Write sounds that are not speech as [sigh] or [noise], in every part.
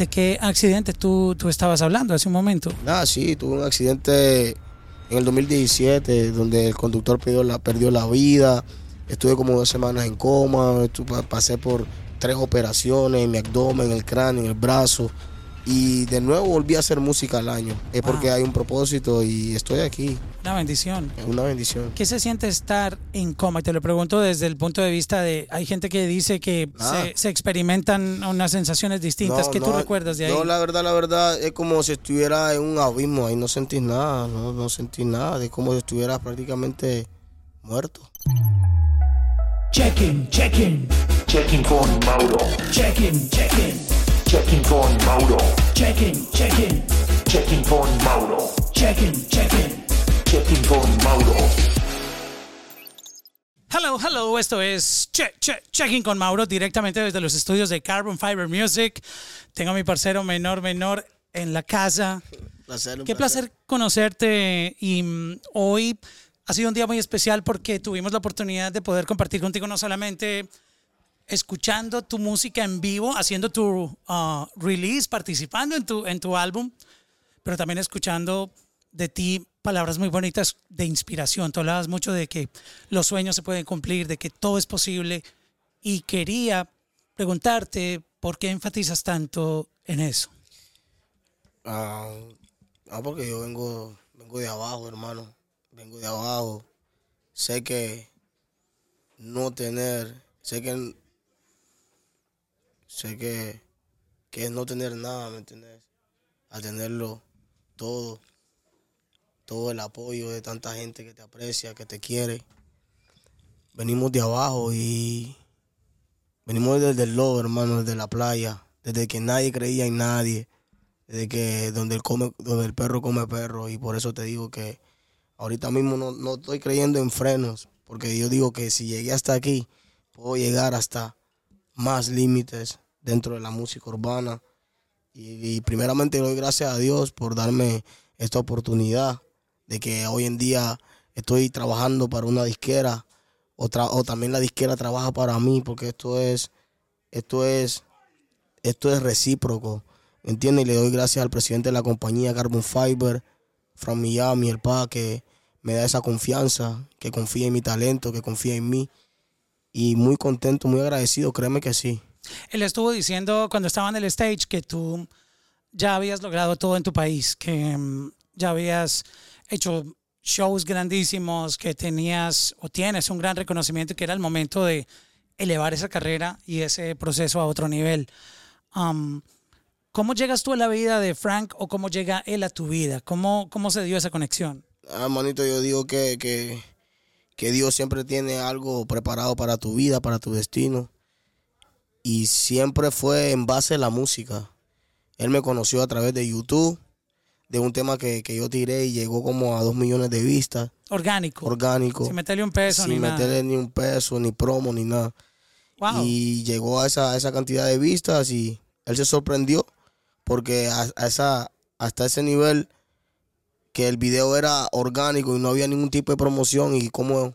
¿De qué accidente tú, tú estabas hablando hace un momento? Ah, sí, tuve un accidente en el 2017 donde el conductor perdió la, perdió la vida. Estuve como dos semanas en coma, estuve- pasé por tres operaciones en mi abdomen, en el cráneo, en el brazo. Y de nuevo volví a hacer música al año. Es porque Wow. hay un propósito y estoy aquí. Una bendición. Es una bendición. ¿Qué se siente estar en coma? Y te lo pregunto desde el punto de vista de, hay gente que dice que Ah. se, se experimentan unas sensaciones distintas. No, ¿Qué tú recuerdas de ahí? No, la verdad, la verdad, es como si estuviera en un abismo. Ahí no sentís nada, no, no sentís nada. Es como si estuviera prácticamente muerto. Check-in, check-in, Checking con Mauro. check-in, check-in, Checking con Mauro. check-in, check-in, Checking con Mauro. check-in, check-in. Checking con Mauro. Hello, hello, esto es che, che, Checking con Mauro directamente desde los estudios de Carbon Fiber Music. Tengo a mi parcero menor, menor en la casa. Placer, un Qué placer conocerte y mm, hoy ha sido un día muy especial porque tuvimos la oportunidad de poder compartir contigo no solamente escuchando tu música en vivo, haciendo tu ah, release, participando en tu, en tu álbum, pero también escuchando de ti palabras muy bonitas de inspiración. Tú hablabas mucho de que los sueños se pueden cumplir, de que todo es posible y quería preguntarte por qué enfatizas tanto en eso. Ah, ah, porque yo vengo, vengo de abajo, hermano. Vengo de abajo. Sé que no tener, sé que, sé que, que es no tener nada, ¿me entiendes? A tenerlo todo, todo el apoyo de tanta gente que te aprecia, que te quiere. Venimos de abajo y venimos desde el lodo, hermano, desde la playa, desde que nadie creía en nadie de que donde el, come, donde el perro come perro y por eso te digo que ahorita mismo no, no estoy creyendo en frenos porque yo digo que si llegué hasta aquí puedo llegar hasta más límites dentro de la música urbana y, primeramente doy gracias a Dios por darme esta oportunidad de que hoy en día estoy trabajando para una disquera o, o también la disquera trabaja para mí porque esto es esto es esto es recíproco ¿entiendes? Y le doy gracias al presidente de la compañía Carbon Fiber, from Miami, el PA, que me da esa confianza, que confía en mi talento, que confía en mí. Y muy contento, muy agradecido, créeme que sí. Él estuvo diciendo cuando estaba en el stage que tú ya habías logrado todo en tu país, que mm, ya habías hecho shows grandísimos, que tenías o tienes un gran reconocimiento y que era el momento de elevar esa carrera y ese proceso a otro nivel. ¿Cómo llegas tú a la vida de Frank o cómo llega él a tu vida? ¿Cómo, cómo se dio esa conexión? Ah, Hermanito, yo digo que, que, que Dios siempre tiene algo preparado para tu vida, para tu destino. Y siempre fue en base a la música. Él me conoció a través de YouTube, de un tema que, que yo tiré y llegó como a dos millones de vistas, Orgánico. orgánico. sin meterle un peso sin ni nada. meterle ni un peso, ni promo, ni nada. Wow. Y llegó a esa, a esa cantidad de vistas y él se sorprendió porque a, a esa, hasta ese nivel que el video era orgánico y no había ningún tipo de promoción y cómo,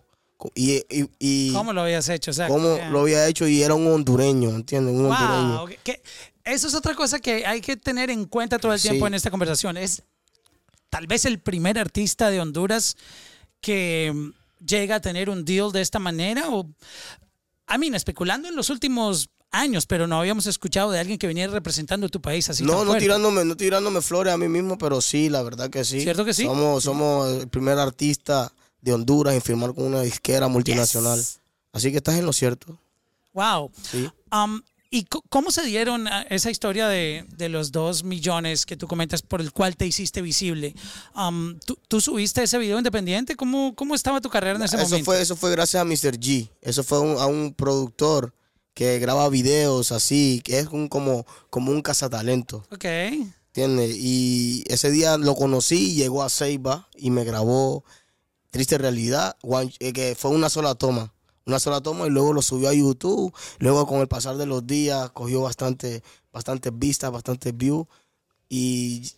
y, y, y ¿Cómo lo habías hecho? Cómo lo había hecho y era un hondureño, ¿entiendes? Un hondureño. Wow, que- eso es otra cosa que hay que tener en cuenta todo el Sí. tiempo en esta conversación. Es tal vez el primer artista de Honduras que mm, llega a tener un deal de esta manera o a mí especulando en los últimos años, pero no habíamos escuchado de alguien que viniera representando tu país así No, no fuerte. tirándome, no tirándome flores a mí mismo, pero sí, la verdad que sí. ¿Cierto que sí? Somos, somos el primer artista de Honduras en firmar con una disquera multinacional. Yes. Así que estás en lo cierto. Wow. Sí. Um, ¿Y cómo se dieron ah, esa historia de, de los dos millones que tú comentas por el cual te hiciste visible? Um, ¿tú, tú subiste ese video independiente? ¿Cómo, ¿Cómo estaba tu carrera en ese Eso momento? fue, eso fue gracias a Mr. G. Eso fue un- a un productor que graba videos así, que es un, como, como un cazatalento, Ok. ¿entiendes? Y ese día lo conocí, llegó a Ceiba y me grabó Triste Realidad, eh, que fue una sola toma. Una sola toma y luego lo subió a YouTube. Luego con el pasar de los días cogió bastante, bastantes vistas, bastantes views. Y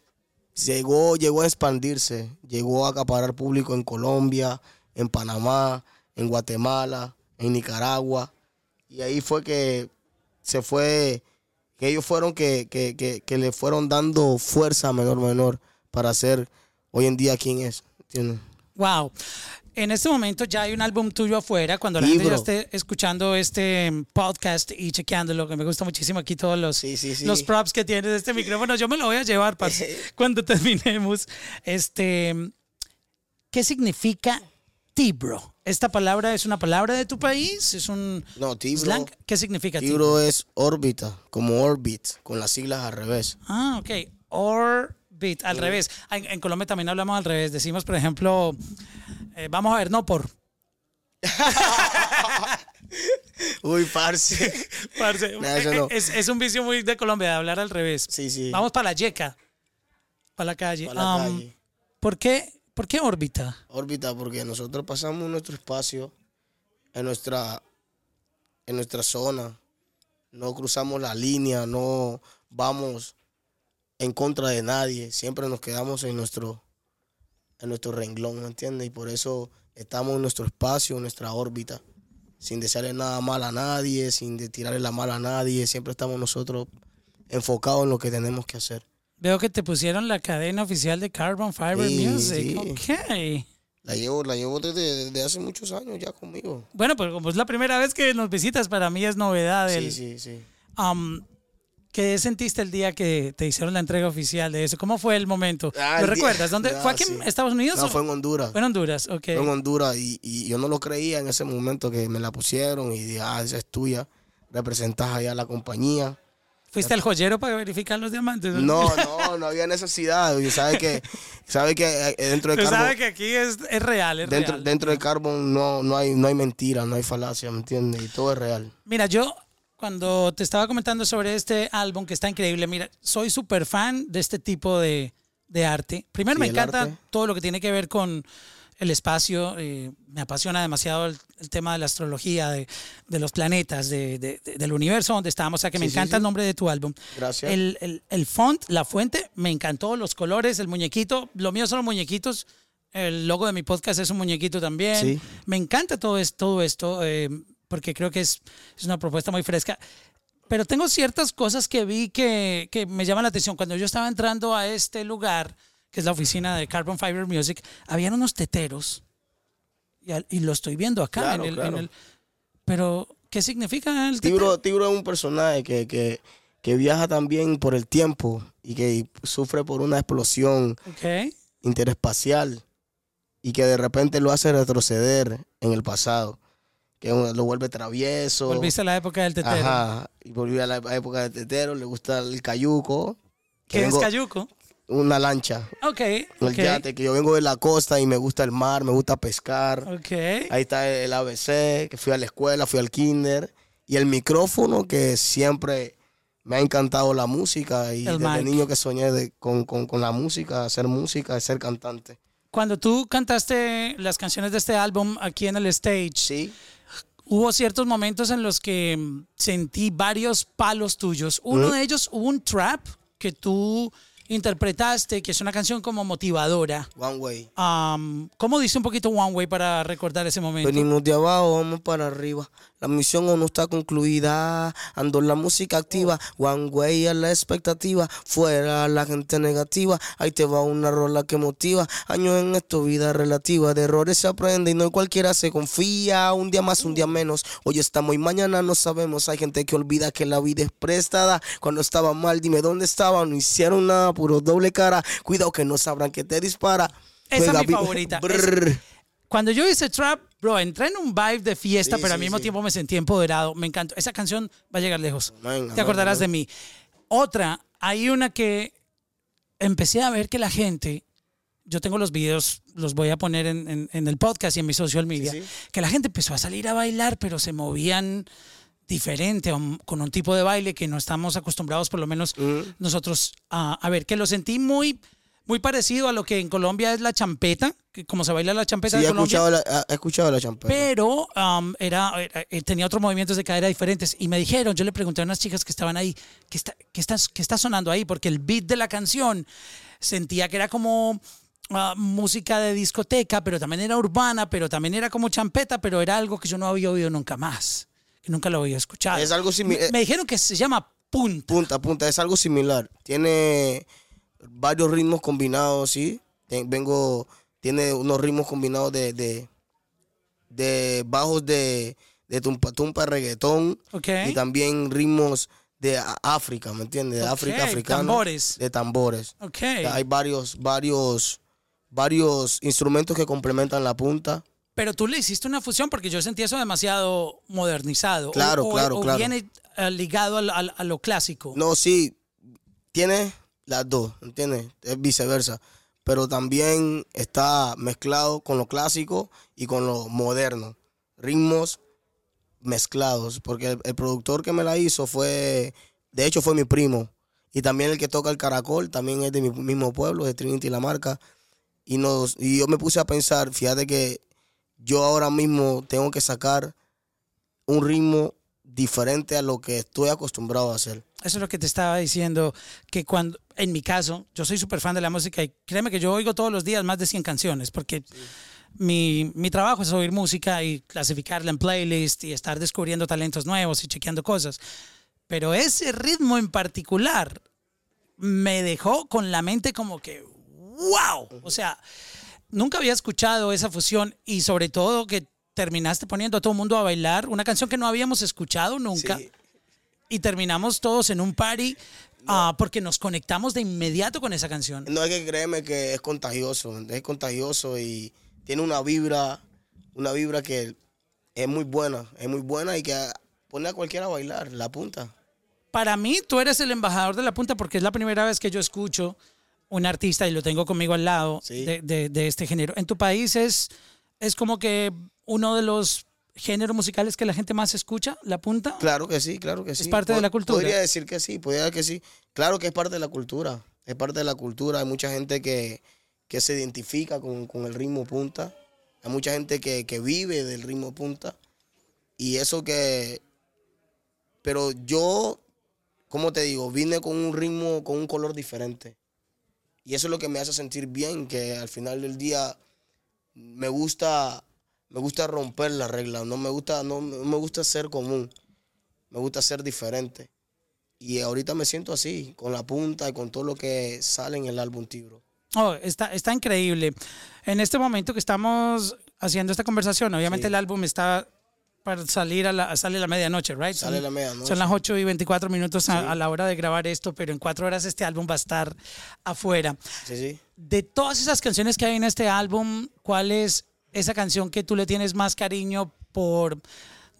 llegó, llegó a expandirse, llegó a acaparar público en Colombia, en Panamá, en Guatemala, en Nicaragua. Y ahí fue que se fue que ellos fueron que, que, que, que le fueron dando fuerza a menor menor para ser hoy en día quien es. Wow. En este momento ya hay un álbum tuyo afuera. Cuando la gente ya esté escuchando este podcast y chequeándolo, que me gusta muchísimo aquí todos los, Sí, sí, sí. los props que tienes de este micrófono, yo me lo voy a llevar parce, [laughs] cuando terminemos. Este, ¿Qué significa Tibro? ¿Esta palabra es una palabra de tu país? ¿Es un No, Tibro. slang? ¿Qué significa Tibro? Tibro es órbita, como orbit, con las siglas al revés. Ah, ok. Orbit, al revés. En, en Colombia también hablamos al revés. Decimos, por ejemplo, eh, vamos a ver, no por. [laughs] Uy, parce. [laughs] Parce, No, eso no. es, es un vicio muy de Colombia de hablar al revés. Sí, sí. Vamos para la yeca. Para la calle. Para la Um, calle. ¿por, qué, ¿Por qué órbita? órbita porque nosotros pasamos nuestro espacio en nuestra en nuestra zona no cruzamos la línea no vamos en contra de nadie siempre nos quedamos en nuestro en nuestro renglón ¿me entiendes? y por eso estamos en nuestro espacio en nuestra órbita sin desearle nada mal a nadie sin de tirarle la mala a nadie siempre estamos nosotros enfocados en lo que tenemos que hacer Veo que te pusieron la cadena oficial de Carbon Fiber Sí, Music. sí. Ok. la llevo la llevo desde, desde hace muchos años ya conmigo Bueno, pues como es la primera vez que nos visitas, para mí es novedad. el- sí sí sí Um, ¿Qué sentiste el día que te hicieron la entrega oficial de eso? ¿Cómo fue el momento? Ah, ¿Lo el recuerdas? ¿Dónde? Ah, [laughs] ¿Fue aquí sí. en Estados Unidos? No, o- fue en Honduras. Fue en Honduras, ok. Fue en Honduras y, y yo no lo creía en ese momento que me la pusieron y dije, ah, esa es tuya, representas allá a la compañía. ¿Fuiste al joyero para verificar los diamantes? No, [laughs] no, no había necesidad. Y sabe que, sabe que eh, dentro de Carbon, sabe que aquí es, es real, es dentro, real. dentro de Carbon no, no hay, no hay mentira, no hay falacia, ¿me entiendes? Y todo es real. Mira, yo cuando te estaba comentando sobre este álbum que está increíble, mira, soy súper fan de este tipo de, de arte. Primero Sí, me encanta arte. todo lo que tiene que ver con el espacio. eh, me apasiona demasiado el, el tema de la astrología, de, de los planetas, de- de- de- del universo donde estamos. O sea, que me Sí, encanta sí. el nombre de tu álbum. Gracias. El, el, el font, la fuente, me encantó. Los colores, el muñequito. Lo mío son los muñequitos. El logo de mi podcast es un muñequito también. Sí. Me encanta todo, es, todo esto eh, porque creo que es, es una propuesta muy fresca. Pero tengo ciertas cosas que vi que, que me llaman la atención. Cuando yo estaba entrando a este lugar, que es la oficina de Carbon Fiber Music, habían unos teteros. Y, al- y lo estoy viendo acá. Claro, en el, claro. en el- pero, ¿qué significa el tetero? Tibro, Tibro es un personaje que, que, que viaja también por el tiempo y que sufre por una explosión Ok. interespacial y que de repente lo hace retroceder en el pasado, que lo vuelve travieso. Volviste a la época del tetero. Ajá, y volvió a la época de tetero, le gusta el cayuco. ¿Qué es cayuco? Una lancha, Ok. el ok, yate, que yo vengo de la costa y me gusta el mar, me gusta pescar. Ok. Ahí está el ABC, que fui a la escuela, fui al kinder. Y el micrófono, que siempre me ha encantado la música. Y El desde niño que soñé de- con, con- con la música, hacer música, ser cantante. Cuando tú cantaste las canciones de este álbum aquí en el stage, Sí, hubo ciertos momentos en los que mm, sentí varios palos tuyos. Uno de ellos hubo un trap que tú interpretaste, que es una canción como motivadora. One Way. Am, ¿Cómo dice un poquito One Way para recordar ese momento? Venimos de abajo, vamos para arriba. La misión aún no está concluida. Ando la música activa. One way a la expectativa. Fuera la gente negativa. Ahí te va una rola que motiva. Años en esto, vida relativa. De errores se aprende y no cualquiera se confía. Un día más, un día menos. Hoy estamos y mañana no sabemos. Hay gente que olvida que la vida es prestada. Cuando estaba mal, dime dónde estaba. No hicieron nada, puro doble cara. Cuidado que no sabrán que te dispara. Esa es Juega mi vi- favorita. Cuando yo hice trap, bro, entré en un vibe de fiesta, Sí, pero al sí, mismo sí. tiempo me sentí empoderado. Me encantó. Esa canción va a llegar lejos. Te acordarás de mí. Otra, hay una que empecé a ver que la gente, yo tengo los videos, los voy a poner en, en- en el podcast y en mi social media, sí. que la gente empezó a salir a bailar, pero se movían diferente, con un tipo de baile que no estamos acostumbrados, por lo menos nosotros, a, a ver, que lo sentí muy, muy parecido a lo que en Colombia es la champeta, que como se baila la champeta Sí, de he Colombia. escuchado, la, he escuchado la champeta. Pero um, era, era- eh, tenía otros movimientos de cadera diferentes. Y me dijeron, yo le pregunté a unas chicas que estaban ahí, ¿qué está, qué está, qué está sonando ahí? Porque el beat de la canción sentía que era como ah, música de discoteca, pero también era urbana, pero también era como champeta, pero era algo que yo no había oído nunca más. Nunca lo había escuchado. Es algo Me, me dijeron que se llama punta. Punta, punta, es algo similar. Tiene varios ritmos combinados, ¿sí? Vengo, tiene unos ritmos combinados de, de, de bajos de, de tumpa, tumpa, reggaetón. Ok. Y también ritmos de África, ¿me entiendes? De África africana. tambores. De tambores. Ok. Hay varios, varios, varios instrumentos que complementan la punta. Pero tú le hiciste una fusión porque yo sentí eso demasiado modernizado. Claro, o, claro, o claro. viene eh, ligado a lo clásico. No, sí, tiene las dos, ¿entiendes? Es viceversa. Pero también está mezclado con lo clásico y con lo moderno. Ritmos mezclados. Porque el, el productor que me la hizo fue, de hecho fue mi primo. Y también el que toca el caracol, también es de mi mismo pueblo, de Trinity La Marca. Y, nos, y yo me puse a pensar, fíjate que yo ahora mismo tengo que sacar un ritmo diferente a lo que estoy acostumbrado a hacer. Eso es lo que te estaba diciendo, que cuando, en mi caso, yo soy súper fan de la música y créeme que yo oigo todos los días más de 100 canciones, porque mi, mi trabajo es oír música y clasificarla en playlist y estar descubriendo talentos nuevos y chequeando cosas. Pero ese ritmo en particular me dejó con la mente como que, wow, o sea, nunca había escuchado esa fusión y sobre todo que terminaste poniendo a todo el mundo a bailar una canción que no habíamos escuchado nunca Sí. y terminamos todos en un party ah, porque nos conectamos de inmediato con esa canción. No hay que creerme que es contagioso, es contagioso y tiene una vibra, una vibra que es muy buena, es muy buena y que pone a cualquiera a bailar, la punta. Para mí, tú eres el embajador de la punta porque es la primera vez que yo escucho un artista y lo tengo conmigo al lado Sí. de, de- de este género. En tu país es, es como que uno de los géneros musicales que la gente más escucha, la punta. Claro que sí, claro que sí. parte de la cultura. Podría decir que sí, podría que sí. Claro que es parte de la cultura, es parte de la cultura. Hay mucha gente que, que se identifica con, con el ritmo punta. Hay mucha gente que, que vive del ritmo punta. Y eso que... Pero yo, como te digo, vine con un ritmo, con un color diferente. Y eso es lo que me hace sentir bien, que al final del día me gusta, me gusta romper las reglas, no me gusta, no, no me gusta ser común, me gusta ser diferente. Y ahorita me siento así, con la punta y con todo lo que sale en el álbum Tibro. Oh, está, está increíble. En este momento que estamos haciendo esta conversación, obviamente Sí. el álbum está para salir a la, sale a la medianoche, right? Sale a la medianoche. Son las 8 y 24 minutos a, Sí. a la hora de grabar esto, pero en cuatro horas este álbum va a estar afuera. Sí, sí. De todas esas canciones que hay en este álbum, ¿cuál es esa canción que tú le tienes más cariño por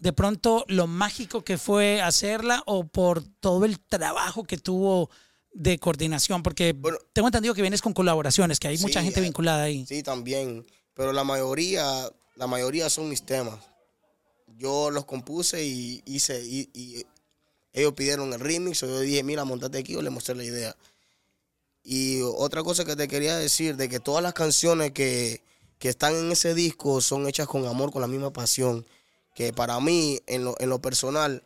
de pronto lo mágico que fue hacerla o por todo el trabajo que tuvo de coordinación? Porque Bueno. tengo entendido que vienes con colaboraciones, que hay mucha Sí, gente eh, vinculada ahí. Sí, también. Pero la mayoría, la mayoría son mis temas. Yo los compuse y hice, y, ellos pidieron el remix, yo dije, mira, montate aquí, yo les mostré la idea. Y otra cosa que te quería decir, de que todas las canciones que, que están en ese disco son hechas con amor, con la misma pasión. Que para mí, en lo, en lo personal,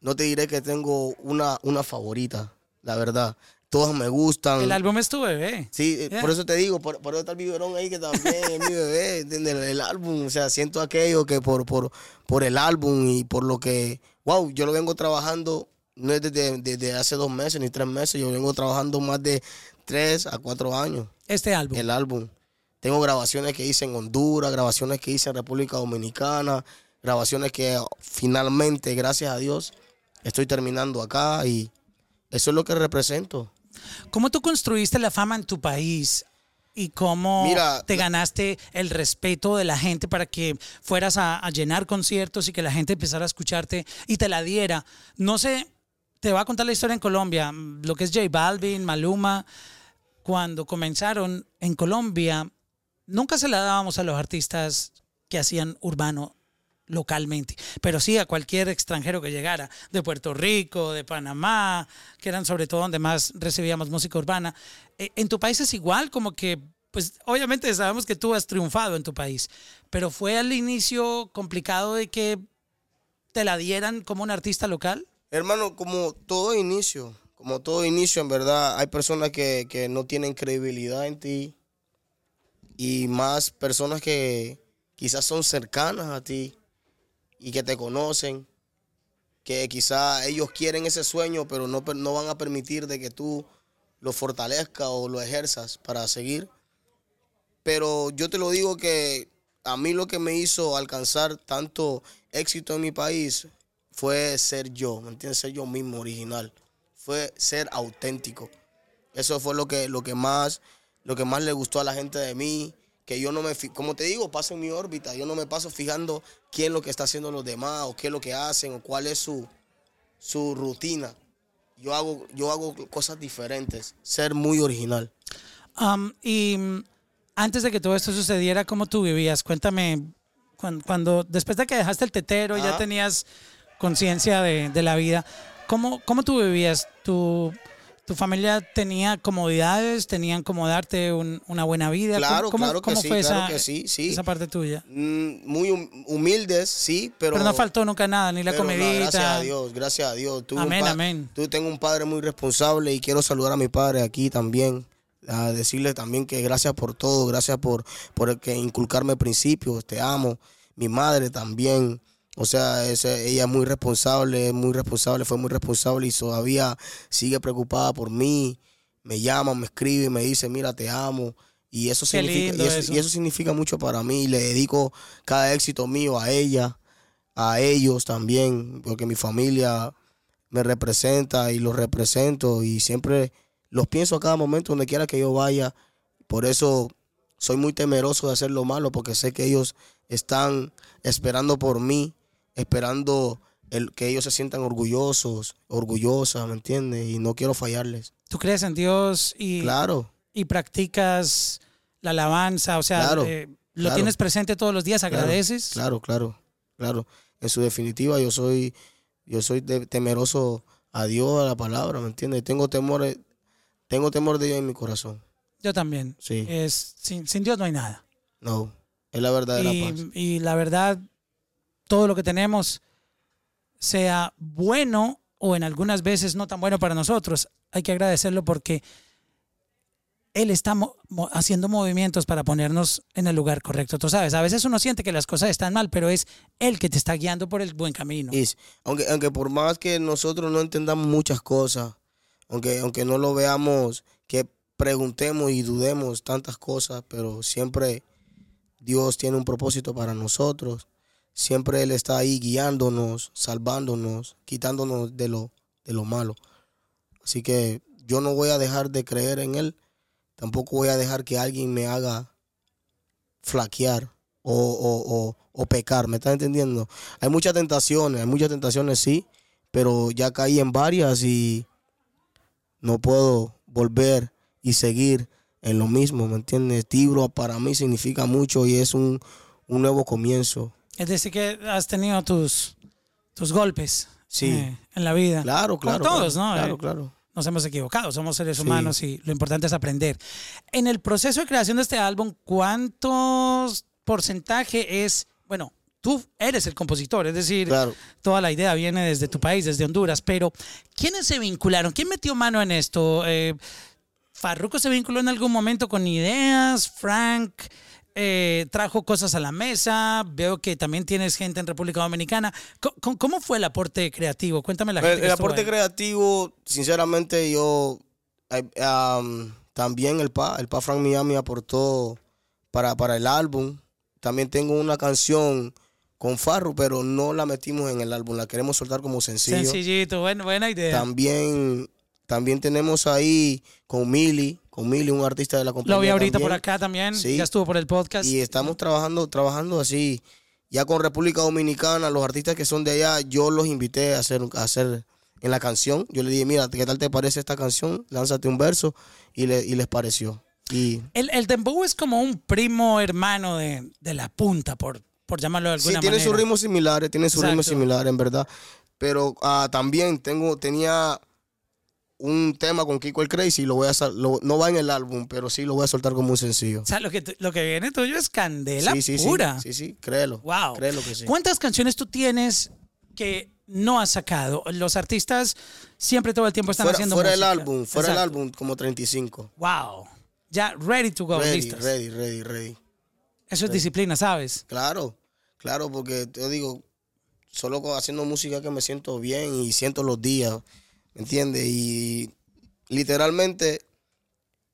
no te diré que tengo una, una favorita, la verdad. Todas me gustan. El álbum es tu bebé. Sí, eh, Yeah. por eso te digo, por, por eso está el biberón ahí que también es mi bebé. [laughs] El, el álbum, o sea, siento aquello que por, por, por el álbum y por lo que, wow, yo lo vengo trabajando, no es desde, desde hace dos meses ni tres meses, yo vengo trabajando más de tres a cuatro años Este álbum. el álbum. Tengo grabaciones que hice en Honduras, grabaciones que hice en República Dominicana, grabaciones que finalmente, gracias a Dios, estoy terminando acá y eso es lo que represento. ¿Cómo tú construiste la fama en tu país? ¿Y cómo Mira, te ganaste el respeto de la gente para que fueras a, a llenar conciertos y que la gente empezara a escucharte y te la diera? No sé, te voy a contar la historia en Colombia, lo que es J Balvin, Maluma, cuando comenzaron en Colombia, nunca se la dábamos a los artistas que hacían urbano localmente, pero sí a cualquier extranjero que llegara, de Puerto Rico, de Panamá, que eran sobre todo donde más recibíamos música urbana. Eh, En tu país es igual, como que, pues obviamente sabemos que tú has triunfado en tu país, pero fue al inicio complicado de que te la dieran como un artista local. Hermano, como todo inicio, como todo inicio, en verdad, hay personas que, que no tienen credibilidad en ti y más personas que quizás son cercanas a ti y que te conocen que quizá ellos quieren ese sueño, pero no, no van a permitir de que tú lo fortalezcas o lo ejerzas para seguir. Pero yo te lo digo que a mí lo que me hizo alcanzar tanto éxito en mi país fue ser yo, ¿me entiendes? Ser yo mismo, original. Fue ser auténtico. Eso fue lo que, lo que más, lo que más le gustó a la gente de mí. Que yo no me, como te digo, paso en mi órbita. Yo no me paso fijando quién es lo que está haciendo los demás, o qué es lo que hacen, o cuál es su, su rutina. Yo hago, yo hago cosas diferentes. Ser muy original. Um, y mm, antes de que todo esto sucediera, ¿cómo tú vivías? Cuéntame, cuan- cuando, después de que dejaste el tetero, ya Ajá. tenías conciencia de, de la vida, ¿cómo, cómo tú vivías? ¿Tu, ¿Tu familia tenía comodidades? ¿Tenían cómo darte un- una buena vida? Claro, ¿Cómo, claro que cómo sí, fue claro esa, que sí, sí. esa parte tuya? Mm, Muy hum- humildes, sí, pero... Pero no faltó nunca nada, ni la no, comidita. gracias a Dios, gracias a Dios. Tuve Amén, amén. Tú tengo un padre muy responsable y quiero saludar a mi padre aquí también. A decirle también que gracias por todo, gracias por, por que inculcarme principios, te amo. Mi madre también, o sea, ella es muy responsable, es muy responsable, fue muy responsable y todavía sigue preocupada por mí. Me llama, me escribe, me dice, mira, te amo. Y eso, Qué significa, y eso, eso. y eso significa mucho para mí. Y le dedico cada éxito mío a ella, a ellos también, porque mi familia me representa y los represento y siempre los pienso a cada momento donde quiera que yo vaya. Por eso soy muy temeroso de hacer lo malo porque sé que ellos están esperando por mí, esperando el, que ellos se sientan orgullosos, orgullosas, ¿me entiendes? Y no quiero fallarles. ¿Tú crees en Dios y, Claro, y practicas la alabanza? O sea, Claro, eh, ¿lo claro. tienes presente todos los días? ¿Agradeces? Claro, claro, claro. En su definitiva, yo soy, yo soy de- temeroso a Dios, a la palabra, ¿me entiendes? Tengo temor, tengo temor de Dios en mi corazón. Yo también. Sí. Es, sin, sin Dios no hay nada. No, es la verdad de la paz. Y, y la verdad, todo lo que tenemos, sea bueno o en algunas veces no tan bueno para nosotros, hay que agradecerlo porque Él está haciendo movimientos para ponernos en el lugar correcto. Tú sabes, a veces uno siente que las cosas están mal, pero es Él que te está guiando por el buen camino. Y s- aunque, aunque por más que nosotros no entendamos muchas cosas, aunque, aunque no lo veamos, que preguntemos y dudemos tantas cosas, pero siempre Dios tiene un propósito para nosotros. Siempre Él está ahí guiándonos, salvándonos, quitándonos de lo, de lo malo. Así que yo no voy a dejar de creer en Él. Tampoco voy a dejar que alguien me haga flaquear o, o- o- o pecar. ¿Me estás entendiendo? Hay muchas tentaciones, hay muchas tentaciones, sí, pero ya caí en varias y no puedo volver y seguir en lo mismo, ¿me entiendes? Tibro para mí significa mucho y es un, un nuevo comienzo. Es decir, que has tenido tus, tus golpes Sí. eh, en la vida. Claro, Como claro. todos, claro, ¿no? Claro, Eh, claro. nos hemos equivocado, somos seres Sí. humanos y lo importante es aprender. En el proceso de creación de este álbum, ¿cuántos porcentaje es, bueno, tú eres el compositor, es decir, Claro. toda la idea viene desde tu país, desde Honduras, pero ¿quiénes se vincularon? ¿Quién metió mano en esto? Eh, Farruko se vinculó en algún momento con ideas, Frank eh, trajo cosas a la mesa, veo que también tienes gente en República Dominicana. ¿Cómo, fue el aporte creativo? Cuéntame la gente. El, aporte ahí. creativo, sinceramente, yo eh, um, también el PA, el PA Frank Miami aportó para, para el álbum. También tengo una canción con Farru, pero no la metimos en el álbum, la queremos soltar como sencillo. Sencillito, bueno, buena idea. También, también tenemos ahí con Mili, con Mili, un artista de la compañía. Lo vi ahorita también. por acá también, Sí. ya estuvo por el podcast. Y estamos trabajando, trabajando así. Ya con República Dominicana, los artistas que son de allá, yo los invité a hacer, a hacer en la canción. Yo le dije, mira, ¿qué tal te parece esta canción? Lánzate un verso. Y, le- y les pareció. Y El, el dembow es como un primo hermano de, de la punta, por, por llamarlo de sí, alguna tiene manera. sus ritmos similares, tiene sus ritmos similares, en verdad. Pero ah, también tengo, tenía un tema con Kiko el Crazy, lo voy a lo- no va en el álbum, pero sí lo voy a soltar como un sencillo. O sea, lo que, lo que viene tuyo es candela sí, sí, pura. Sí, sí, créelo. Wow. Créelo que sí. ¿Cuántas canciones tú tienes que no has sacado? Los artistas siempre todo el tiempo están Fuera, haciendo fuera música. álbum, fuera Exacto. álbum, como 35. Wow. Ya ready to go, Ready, listos. ready, ready, ready. Eso es disciplina, ¿sabes? Claro, claro, porque te digo, solo haciendo música que me siento bien y siento los días, ¿me entiendes? Y literalmente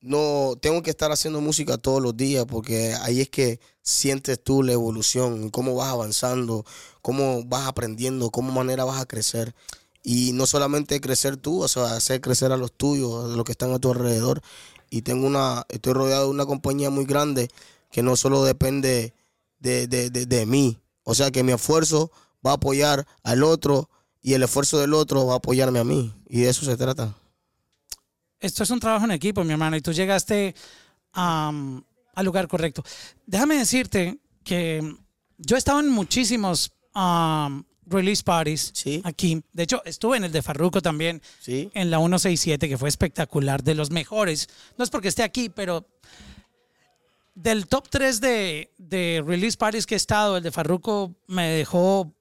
no tengo que estar haciendo música todos los días porque ahí es que sientes tú la evolución, cómo vas avanzando, cómo vas aprendiendo, cómo manera vas a crecer. Y no solamente crecer tú, o sea, hacer crecer a los tuyos, a los que están a tu alrededor. Y tengo una, estoy rodeado de una compañía muy grande que no solo depende de, de, de, de mí. O sea que mi esfuerzo va a apoyar al otro y el esfuerzo del otro va a apoyarme a mí. Y de eso se trata. Esto es un trabajo en equipo, mi hermano, y tú llegaste al lugar correcto. Déjame decirte que yo he estado en muchísimos release parties Sí. aquí. De hecho, estuve en el de Farruko también, Sí. en la 167, que fue espectacular, de los mejores. No es porque esté aquí, pero del top 3 de, de release parties que he estado, el de Farruko me dejó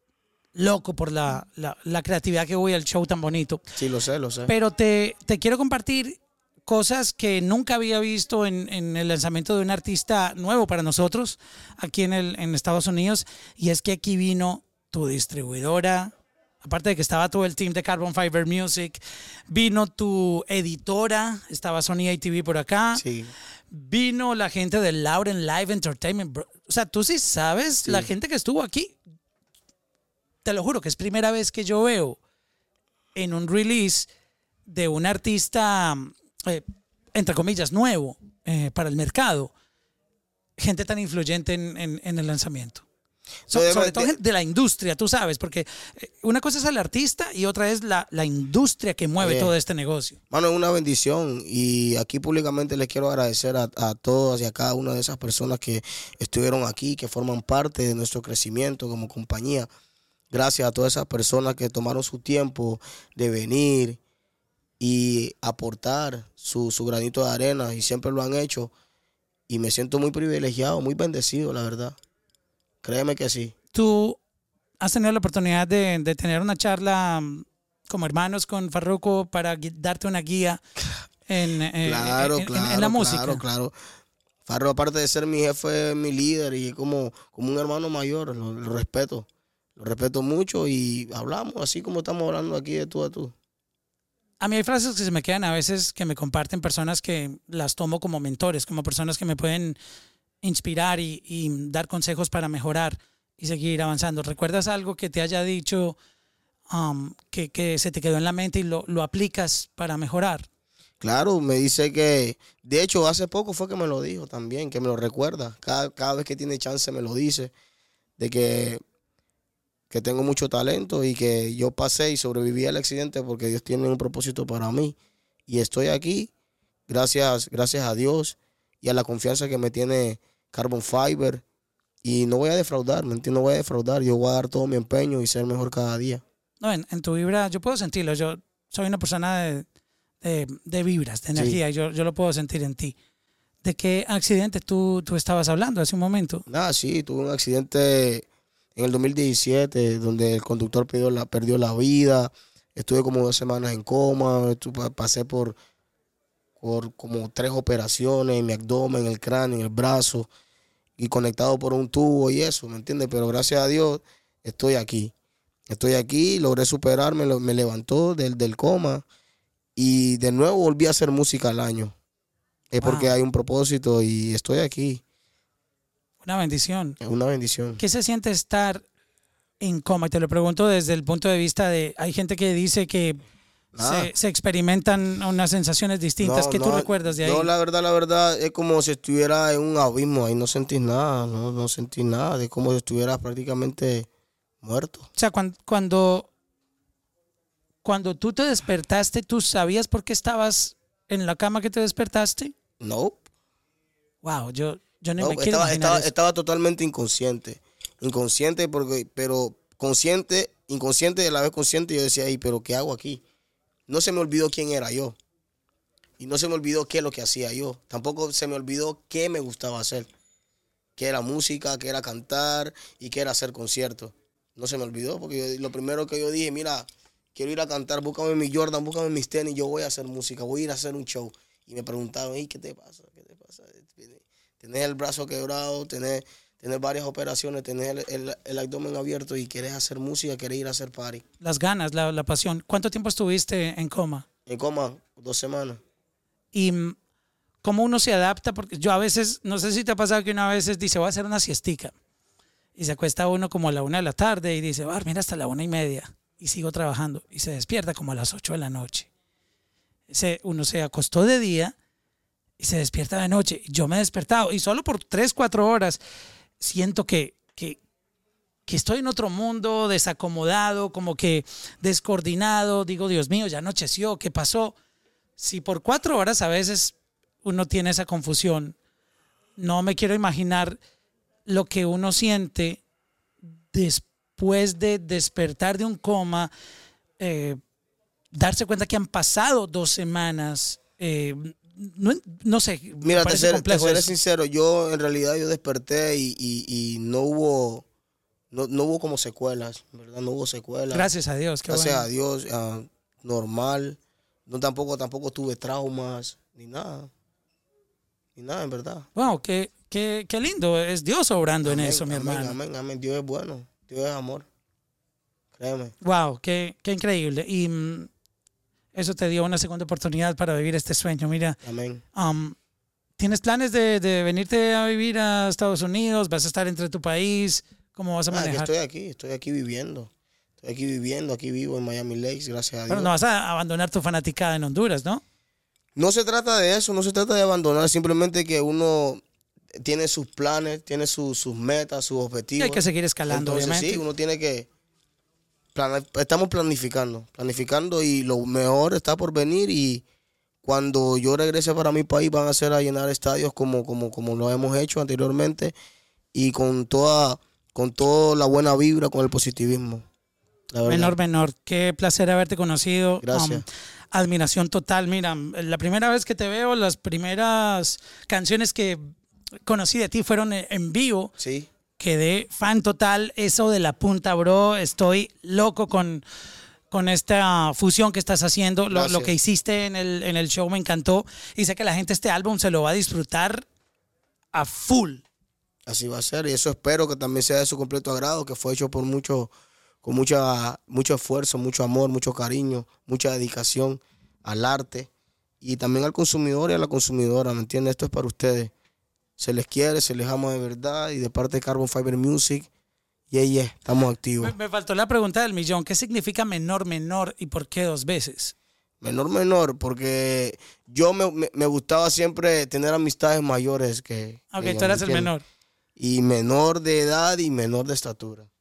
loco por la, la, la creatividad que hubo y el show tan bonito. Sí, lo sé, lo sé. Pero te, te quiero compartir cosas que nunca había visto en, en el lanzamiento de un artista nuevo para nosotros aquí en, el, en Estados Unidos. Y es que aquí vino tu distribuidora, aparte de que estaba todo el team de Carbon Fiber Music, vino tu editora, estaba Sony ATV por acá, Sí. vino la gente de Lauren Live Entertainment. O sea, tú sí sabes la gente que estuvo aquí. Te lo juro que es primera vez que yo veo en un release de un artista, eh, entre comillas, nuevo eh, para el mercado, gente tan influyente en, en- en el lanzamiento. So- sobre todo de- la industria, tú sabes, porque eh, una cosa es el artista y otra es la, la industria que mueve Bien. todo este negocio. Mano, es una bendición y aquí públicamente les quiero agradecer a, a todas y a cada una de esas personas que estuvieron aquí, que forman parte de nuestro crecimiento como compañía. Gracias a todas esas personas que tomaron su tiempo de venir y aportar su, su granito de arena y siempre lo han hecho. Y me siento muy privilegiado, muy bendecido, la verdad. Créeme que sí. Tú has tenido la oportunidad de, de tener una charla mm, como hermanos con Farruko para darte una guía en, eh, Claro, en- en- claro. en la música. Claro, claro. Farro, aparte de ser mi jefe, mi líder y como, como un hermano mayor, lo, lo respeto. Lo respeto mucho y hablamos así como estamos hablando aquí de tú a tú. A mí hay frases que se me quedan a veces que me comparten personas que las tomo como mentores, como personas que me pueden inspirar y, y dar consejos para mejorar y seguir avanzando. ¿Recuerdas algo que te haya dicho um, que, que se te quedó en la mente y lo, lo aplicas para mejorar? Claro, me dice que, de hecho, hace poco fue que me lo dijo también, que me lo recuerda. Cada, cada vez que tiene chance me lo dice, de que, que tengo mucho talento y que yo pasé y sobreviví al accidente porque Dios tiene un propósito para mí. Y estoy aquí, gracias, gracias a Dios y a la confianza que me tiene Carbon Fiber. Y no voy a defraudar, ¿me entiendes? No voy a defraudar, yo voy a dar todo mi empeño y ser mejor cada día. No, en, en tu vibra, yo puedo sentirlo. Yo soy una persona de, de- de vibras, de Sí. energía. y Yo, yo lo puedo sentir en ti. ¿De qué accidente tú, tú estabas hablando hace un momento? Nada, sí, tuve un accidente en el 2017 donde el conductor perdió la, perdió la vida. Estuve como dos semanas en coma, pasé por, por como tres operaciones en mi abdomen, en el cráneo, en el brazo y conectado por un tubo y eso, ¿me entiendes? Pero gracias a Dios estoy aquí. Estoy aquí, logré superarme, me levantó del, del coma y de nuevo volví a hacer música al año. Es porque hay un propósito y estoy aquí. Una bendición. Es una bendición. ¿Qué se siente estar en coma? Y te lo pregunto desde el punto de vista de, hay gente que dice que se, se experimentan unas sensaciones distintas. No, ¿Qué tú recuerdas de ahí? Yo la verdad, la verdad, es como si estuviera en un abismo, ahí no sentí nada, no, no sentí nada, de como si estuviera prácticamente muerto. O sea, cuan- cuando, cuando tú te despertaste, ¿tú sabías por qué estabas en la cama que te despertaste? No, Wow, yo, yo no, no, me quiero estaba, estaba, estaba totalmente inconsciente, inconsciente, porque, pero consciente, inconsciente y a la vez consciente, yo decía, "Ey, pero ¿qué hago aquí? No se me olvidó quién era yo. Y no se me olvidó qué es lo que hacía yo. Tampoco se me olvidó qué me gustaba hacer. Que era música, que era cantar y que era hacer conciertos. No se me olvidó porque yo- lo primero que yo dije, mira, quiero ir a cantar, búscame mi Jordan, búscame mis tenis, yo voy a hacer música, voy a ir a hacer un show. Y me preguntaban, "Ey, ¿qué te pasa? ¿Qué te pasa? Tenés el brazo quebrado, tenés, tener varias operaciones, tener el, el abdomen abierto y querés hacer música, querés ir a hacer party. Las ganas, la, la pasión. ¿Cuánto tiempo estuviste en coma? En coma, dos semanas. Y cómo uno se adapta, porque yo a veces, no sé si te ha pasado que uno a veces dice, voy a hacer una siestica. Y se acuesta uno como a la una de la tarde y dice, va a dormir hasta la una y media. Y sigo trabajando. Y se despierta como a las ocho de la noche. Se, uno se acostó de día y se despierta de noche. Yo me he despertado y solo por tres, cuatro horas siento que, que, estoy en otro mundo, desacomodado, como que descoordinado. Digo, Dios mío, ya anocheció, ¿qué pasó? Si por cuatro horas a veces uno tiene esa confusión, no me quiero imaginar lo que uno siente después de despertar de un coma, eh, darse cuenta que han pasado dos semanas. eh, no, no sé, Mira, te seré, te seré sincero, yo en realidad yo desperté y, y- y no hubo no, no hubo como secuelas, ¿verdad? No hubo secuelas. Gracias a Dios. qué Gracias bueno. a Dios, ah, normal. No tampoco tampoco tuve traumas ni nada. Ni nada, en verdad. Wow, qué, qué, qué lindo. Es Dios obrando en eso, mi amén, hermano. Amén, amén. Dios es bueno. Dios es amor. Créeme. Wow, qué, qué increíble. Y mm, eso te dio una segunda oportunidad para vivir este sueño. Mira, Amén. um, ¿tienes planes de, de venirte a vivir a Estados Unidos? ¿Vas a estar entre tu país? ¿Cómo vas a Ah, manejar? estoy aquí, estoy aquí viviendo. Estoy aquí viviendo, aquí vivo en Miami Lakes, gracias a Dios. Pero no vas a abandonar tu fanaticada en Honduras, ¿no? No se trata de eso, no se trata de abandonar, simplemente que uno tiene sus planes, tiene sus- sus metas, sus Y objetivos. hay que seguir escalando, Entonces, obviamente. sí, uno tiene que... estamos planificando, planificando y lo mejor está por venir y cuando yo regrese para mi país van a ser a llenar estadios como, como, como lo hemos hecho anteriormente y con toda, con toda la buena vibra, con el positivismo. Menor, menor. Qué placer haberte conocido. Gracias. Um, admiración total. Mira, la primera vez que te veo, las primeras canciones que conocí de ti fueron en vivo. Sí, Quedé fan total. Eso de la punta, bro. Estoy loco con, con esta fusión que estás haciendo. Lo, que hiciste en el, en el show me encantó. Y sé que la gente este álbum se lo va a disfrutar a full. así va a ser y eso espero que también sea de su completo agrado, que fue hecho por mucho, con mucha, mucho esfuerzo, mucho amor, mucho cariño, mucha dedicación al arte y también al consumidor y a la consumidora, ¿me entiendes? Esto es para ustedes. Se les quiere, se les ama de verdad y de parte de Carbon Fiber Music, yeah, yeah, estamos activos. Me, me faltó la pregunta del millón. ¿Qué significa menor, menor y por qué dos veces? Menor, menor, porque yo me, me- me gustaba siempre tener amistades mayores que... Ok, que tú eras ¿me el menor. Y menor de edad y menor de estatura.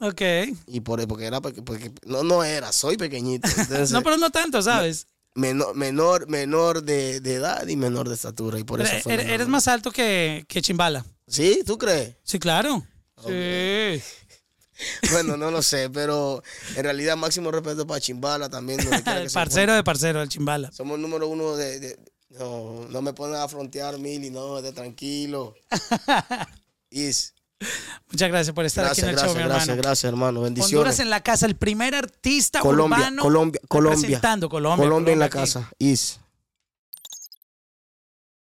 Ok. Y por porque era porque, porque- no no era, soy pequeñito. [laughs] Entonces, No, pero no tanto, ¿sabes? Menor menor menor de, de edad y menor de estatura y por Pero eso fue eres, menor. más alto que, que Chimbala. ¿Sí? ¿Tú crees? Sí, claro. Sí. [laughs] Bueno, no lo sé, pero en realidad máximo respeto para Chimbala también. El [laughs] parcero de parcero, el Chimbala. Somos el número uno de, de- no, no me ponen a frontear mil y no, de tranquilo. [laughs] Is. Muchas gracias por estar Gracias, aquí en el gracias, show, mi gracias, hermano. gracias, hermano. Honduras Bendiciones. en la casa, el primer artista Colombia, urbano Colombia, Colombia. representando Colombia. Colombia en la aquí. casa. Is.